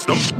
Stop.